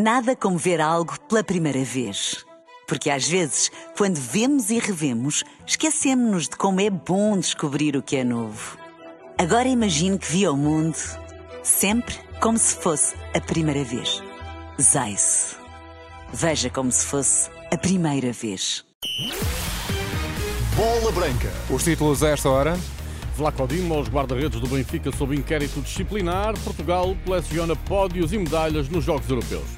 Nada como ver algo pela primeira vez. Porque às vezes, quando vemos e revemos, esquecemos-nos de como é bom descobrir o que é novo. Agora imagine que viu o mundo sempre como se fosse a primeira vez. Zais. Veja como se fosse a primeira vez. Bola Branca. Os títulos a esta hora. Vlaco Dimos, guarda-redes do Benfica sob inquérito disciplinar. Portugal coleciona pódios e medalhas nos Jogos Europeus.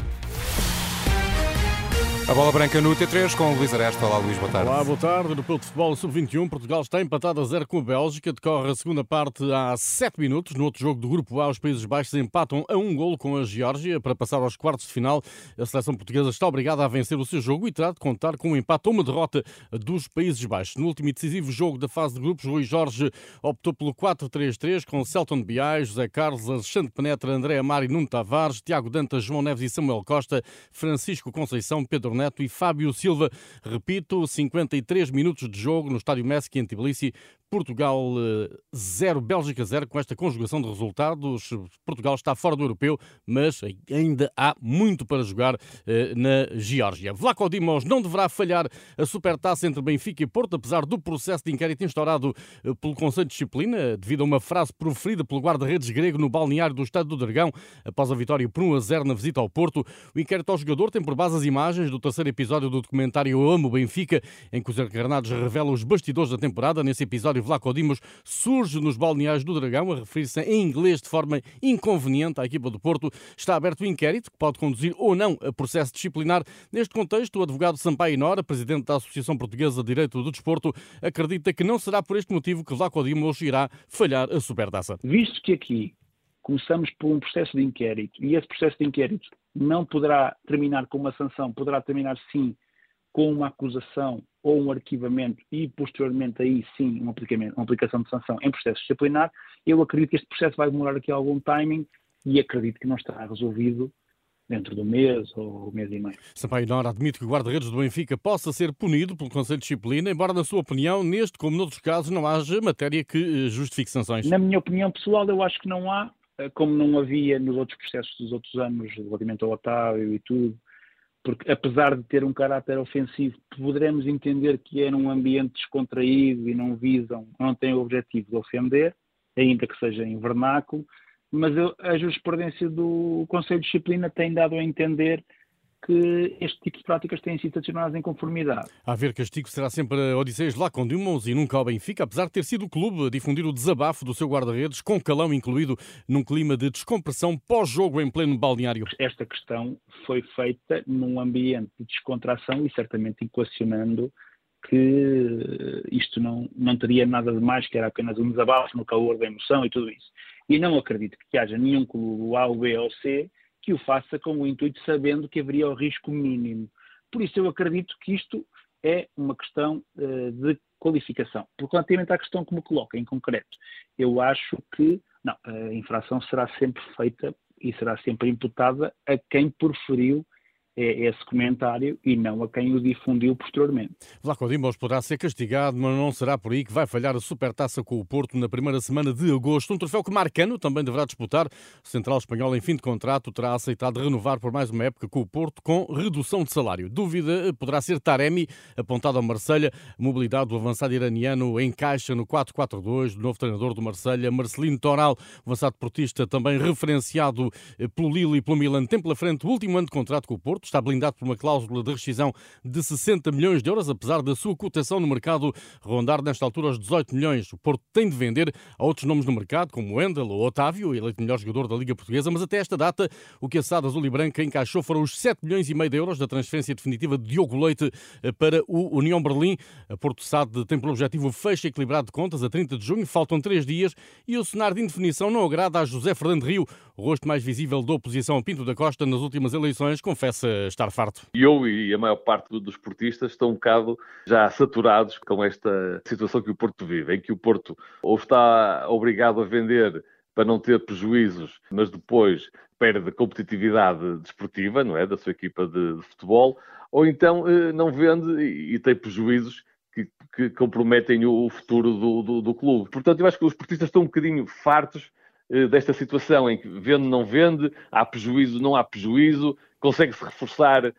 A bola branca no T3 com o Luís Aresta. Olá, Luís, boa tarde. Olá, boa tarde. No de futebol sub-21, Portugal está empatado a zero com a Bélgica. Decorre a segunda parte há 7 minutos. No outro jogo do Grupo A, os Países Baixos empatam a um golo com a Geórgia para passar aos quartos de final. A seleção portuguesa está obrigada a vencer o seu jogo e terá de contar com um empate ou uma derrota dos Países Baixos. No último e decisivo jogo da fase de grupos, Rui Jorge optou pelo 4-3-3 com Celton Biais, José Carlos, Alexandre Penetra, André Amar e Nuno Tavares, Tiago Dantas, João Neves e Samuel Costa, Francisco Conceição, Pedro Neto e Fábio Silva. Repito, 53 minutos de jogo no Estádio Messi em Tbilisi Portugal 0, eh, Bélgica 0. Com esta conjugação de resultados, Portugal está fora do europeu, mas ainda há muito para jogar eh, na Geórgia. Vlaco Dimos não deverá falhar a supertaça entre Benfica e Porto, apesar do processo de inquérito instaurado eh, pelo Conselho de Disciplina, devido a uma frase proferida pelo guarda-redes grego no balneário do Estado do Dragão, após a vitória por 1 a 0 na visita ao Porto. O inquérito ao jogador tem por base as imagens do terceiro episódio do documentário Eu Amo Benfica, em que os encarnados revelam os bastidores da temporada. Nesse episódio, Vlaco Dimos surge nos balneários do Dragão, a referir-se em inglês de forma inconveniente à equipa do Porto. Está aberto o inquérito, que pode conduzir ou não a processo disciplinar. Neste contexto, o advogado Sampaio Nora, presidente da Associação Portuguesa de Direito do Desporto, acredita que não será por este motivo que Vlaco Dimos irá falhar a supertaça. Visto que aqui começamos por um processo de inquérito e esse processo de inquérito não poderá terminar com uma sanção, poderá terminar sim com uma acusação ou um arquivamento e, posteriormente, aí sim, uma, uma aplicação de sanção em processo disciplinar, eu acredito que este processo vai demorar aqui algum timing e acredito que não estará resolvido dentro do mês ou mês e meio. Sampaio Nora admite que o guarda-redes do Benfica possa ser punido pelo Conselho de Disciplina, embora, na sua opinião, neste como noutros casos, não haja matéria que eh, justifique sanções. Na minha opinião pessoal, eu acho que não há, como não havia nos outros processos dos outros anos, relativamente ao Otávio e tudo, porque apesar de ter um caráter ofensivo, poderemos entender que é num ambiente descontraído e não visam, não têm o objetivo de ofender, ainda que seja em vernáculo, mas a jurisprudência do Conselho de Disciplina tem dado a entender que este tipo de práticas têm sido sancionadas em conformidade. A ver castigo será sempre a Odisseias lá com Dumons e nunca ao Benfica, apesar de ter sido o clube a difundir o desabafo do seu guarda-redes, com calão incluído, num clima de descompressão pós-jogo em pleno balneário. Esta questão foi feita num ambiente de descontração e certamente equacionando que isto não, não teria nada de mais, que era apenas um desabafo no calor da emoção e tudo isso. E não acredito que haja nenhum clube A, B ou C que o faça com o intuito sabendo que haveria o risco mínimo. Por isso eu acredito que isto é uma questão uh, de qualificação. Por relativamente à questão que me coloca em concreto, eu acho que não, a infração será sempre feita e será sempre imputada a quem proferiu é esse comentário e não a quem o difundiu posteriormente. Vlaco Dimos poderá ser castigado, mas não será por aí que vai falhar a supertaça com o Porto na primeira semana de agosto. Um troféu que Marcano também deverá disputar. O central espanhol, em fim de contrato, terá aceitado renovar por mais uma época com o Porto com redução de salário. Dúvida poderá ser Taremi, apontado ao Marselha. Mobilidade do avançado iraniano encaixa no 4-4-2 do novo treinador do Marselha, Marcelino Toral. Avançado portista também referenciado pelo Lille e pelo Milan. Tem pela frente o último ano de contrato com o Porto está blindado por uma cláusula de rescisão de 60 milhões de euros, apesar da sua cotação no mercado rondar nesta altura os 18 milhões. O Porto tem de vender a outros nomes no mercado, como Wendel ou Otávio, eleito melhor jogador da Liga Portuguesa, mas até esta data o que a SAD Azul e Branca encaixou foram os 7 milhões e meio de euros da transferência definitiva de Diogo Leite eh, para o União Berlim. A Porto SAD tem por objetivo o fecho equilibrado de contas a 30 de junho, faltam três dias e o cenário de indefinição não agrada a José Fernando Rio, o rosto mais visível da oposição a Pinto da Costa nas últimas eleições, confessa estar farto. Eu e a maior parte dos portistas estão um bocado já saturados com esta situação que o Porto vive, em que o Porto ou está obrigado a vender para não ter prejuízos, mas depois perde competitividade desportiva, não é, da sua equipa de, de futebol, ou então eh, não vende e, e tem prejuízos que, que comprometem o, futuro do, do, do, clube. Portanto, eu acho que os portistas estão um bocadinho fartos eh, desta situação em que vende, não vende, há prejuízo, não há prejuízo, consegue-se reforçar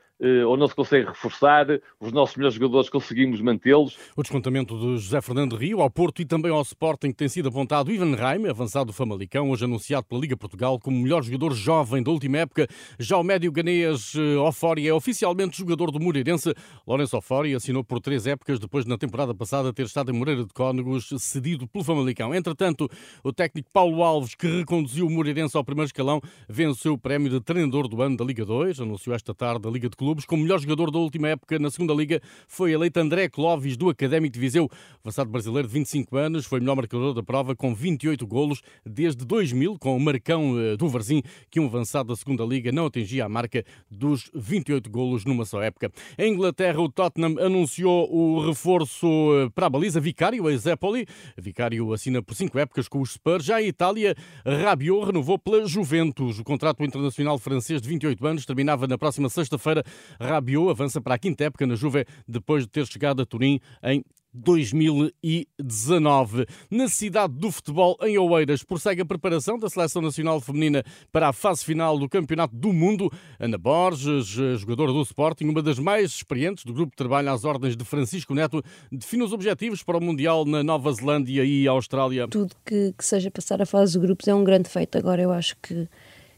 ou não se consegue reforçar, os nossos melhores jogadores conseguimos mantê-los. O descontamento de José Fernando Rio ao Porto e também ao Sporting tem sido apontado Ivan Reim, avançado do Famalicão, hoje anunciado pela Liga Portugal como melhor jogador jovem da última época. Já o médio ganês eh, Ofori é oficialmente jogador do Moreirense. Lourenço Ofori assinou por três épocas depois de na temporada passada ter estado em Moreira de Cónegos, cedido pelo Famalicão. Entretanto, o técnico Paulo Alves, que reconduziu o Moreirense ao primeiro escalão, venceu o prémio de treinador do ano da Liga 2, anunciou esta tarde a Liga de Clubes clubes. Como melhor jogador da última época na segunda Liga foi eleito André Clóvis, do Académico de Viseu. Avançado brasileiro de 25 anos, foi melhor marcador da prova com 28 golos desde 2000, com o Marcão eh, do Varzim, que um avançado da segunda Liga não atingia a marca dos 28 golos numa só época. Em Inglaterra, o Tottenham anunciou o reforço eh, para a baliza Vicário, a Zepoli. Vicário assina por cinco épocas com os Spurs. Já a Itália, Rabiot renovou pela Juventus. O contrato internacional francês de 28 anos terminava na próxima sexta-feira Rabiot avança para a quinta época na Juve depois de ter chegado a Turim em 2019. Na cidade do futebol, em Oeiras, prossegue a preparação da Seleção Nacional Feminina para a fase final do Campeonato do Mundo. Ana Borges, jogadora do Sporting, uma das mais experientes do grupo de trabalho às ordens de Francisco Neto, define os objetivos para o Mundial na Nova Zelândia e Austrália. Tudo que, que seja passar a fase de grupos é um grande feito. Agora eu acho que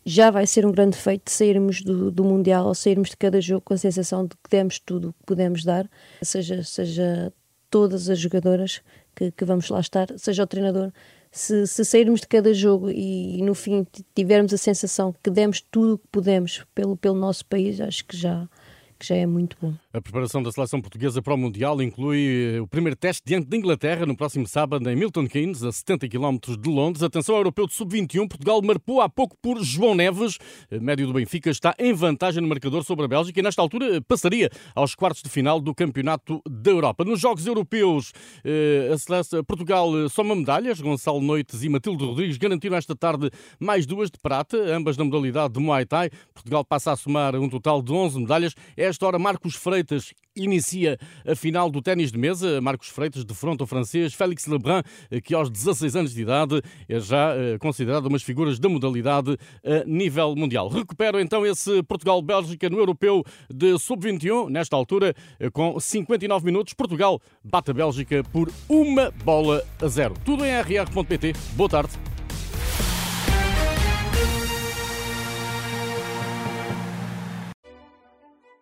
já vai ser um grande feito sairmos do, do Mundial ou sairmos de cada jogo com a sensação de que demos tudo o que podemos dar, seja, seja todas as jogadoras que, que vamos lá estar, seja o treinador. Se, se sairmos de cada jogo e, e, no fim tivermos a sensação que demos tudo o que podemos pelo, pelo nosso país, acho que já, que já é muito bom. A preparação da seleção portuguesa para o Mundial inclui eh, o primeiro teste diante da Inglaterra no próximo sábado em Milton Keynes, a 70 km de Londres. Atenção europeu de sub-21. Portugal marcou há pouco por João Neves. Médio do Benfica está em vantagem no marcador sobre a Bélgica e nesta altura passaria aos quartos de final do Campeonato da Europa. Nos Jogos Europeus, eh, a seleção, Portugal eh, soma medalhas. Gonçalo Noites e Matilde Rodrigues garantiram esta tarde mais duas de prata, ambas na modalidade de Muay Thai. Portugal passa a somar um total de 11 medalhas. Esta hora, Marcos Freitas inicia a final do ténis de mesa. Marcos Freitas defronta o francês Félix Lebrun, que aos 16 anos de idade é já eh, considerado umas figuras da modalidade a nível mundial. Recupero então esse Portugal-Bélgica no Europeu de Sub-21, nesta altura, eh, com 59 minutos. Portugal bate a Bélgica por uma bola a zero. Tudo em rr.pt. Boa tarde.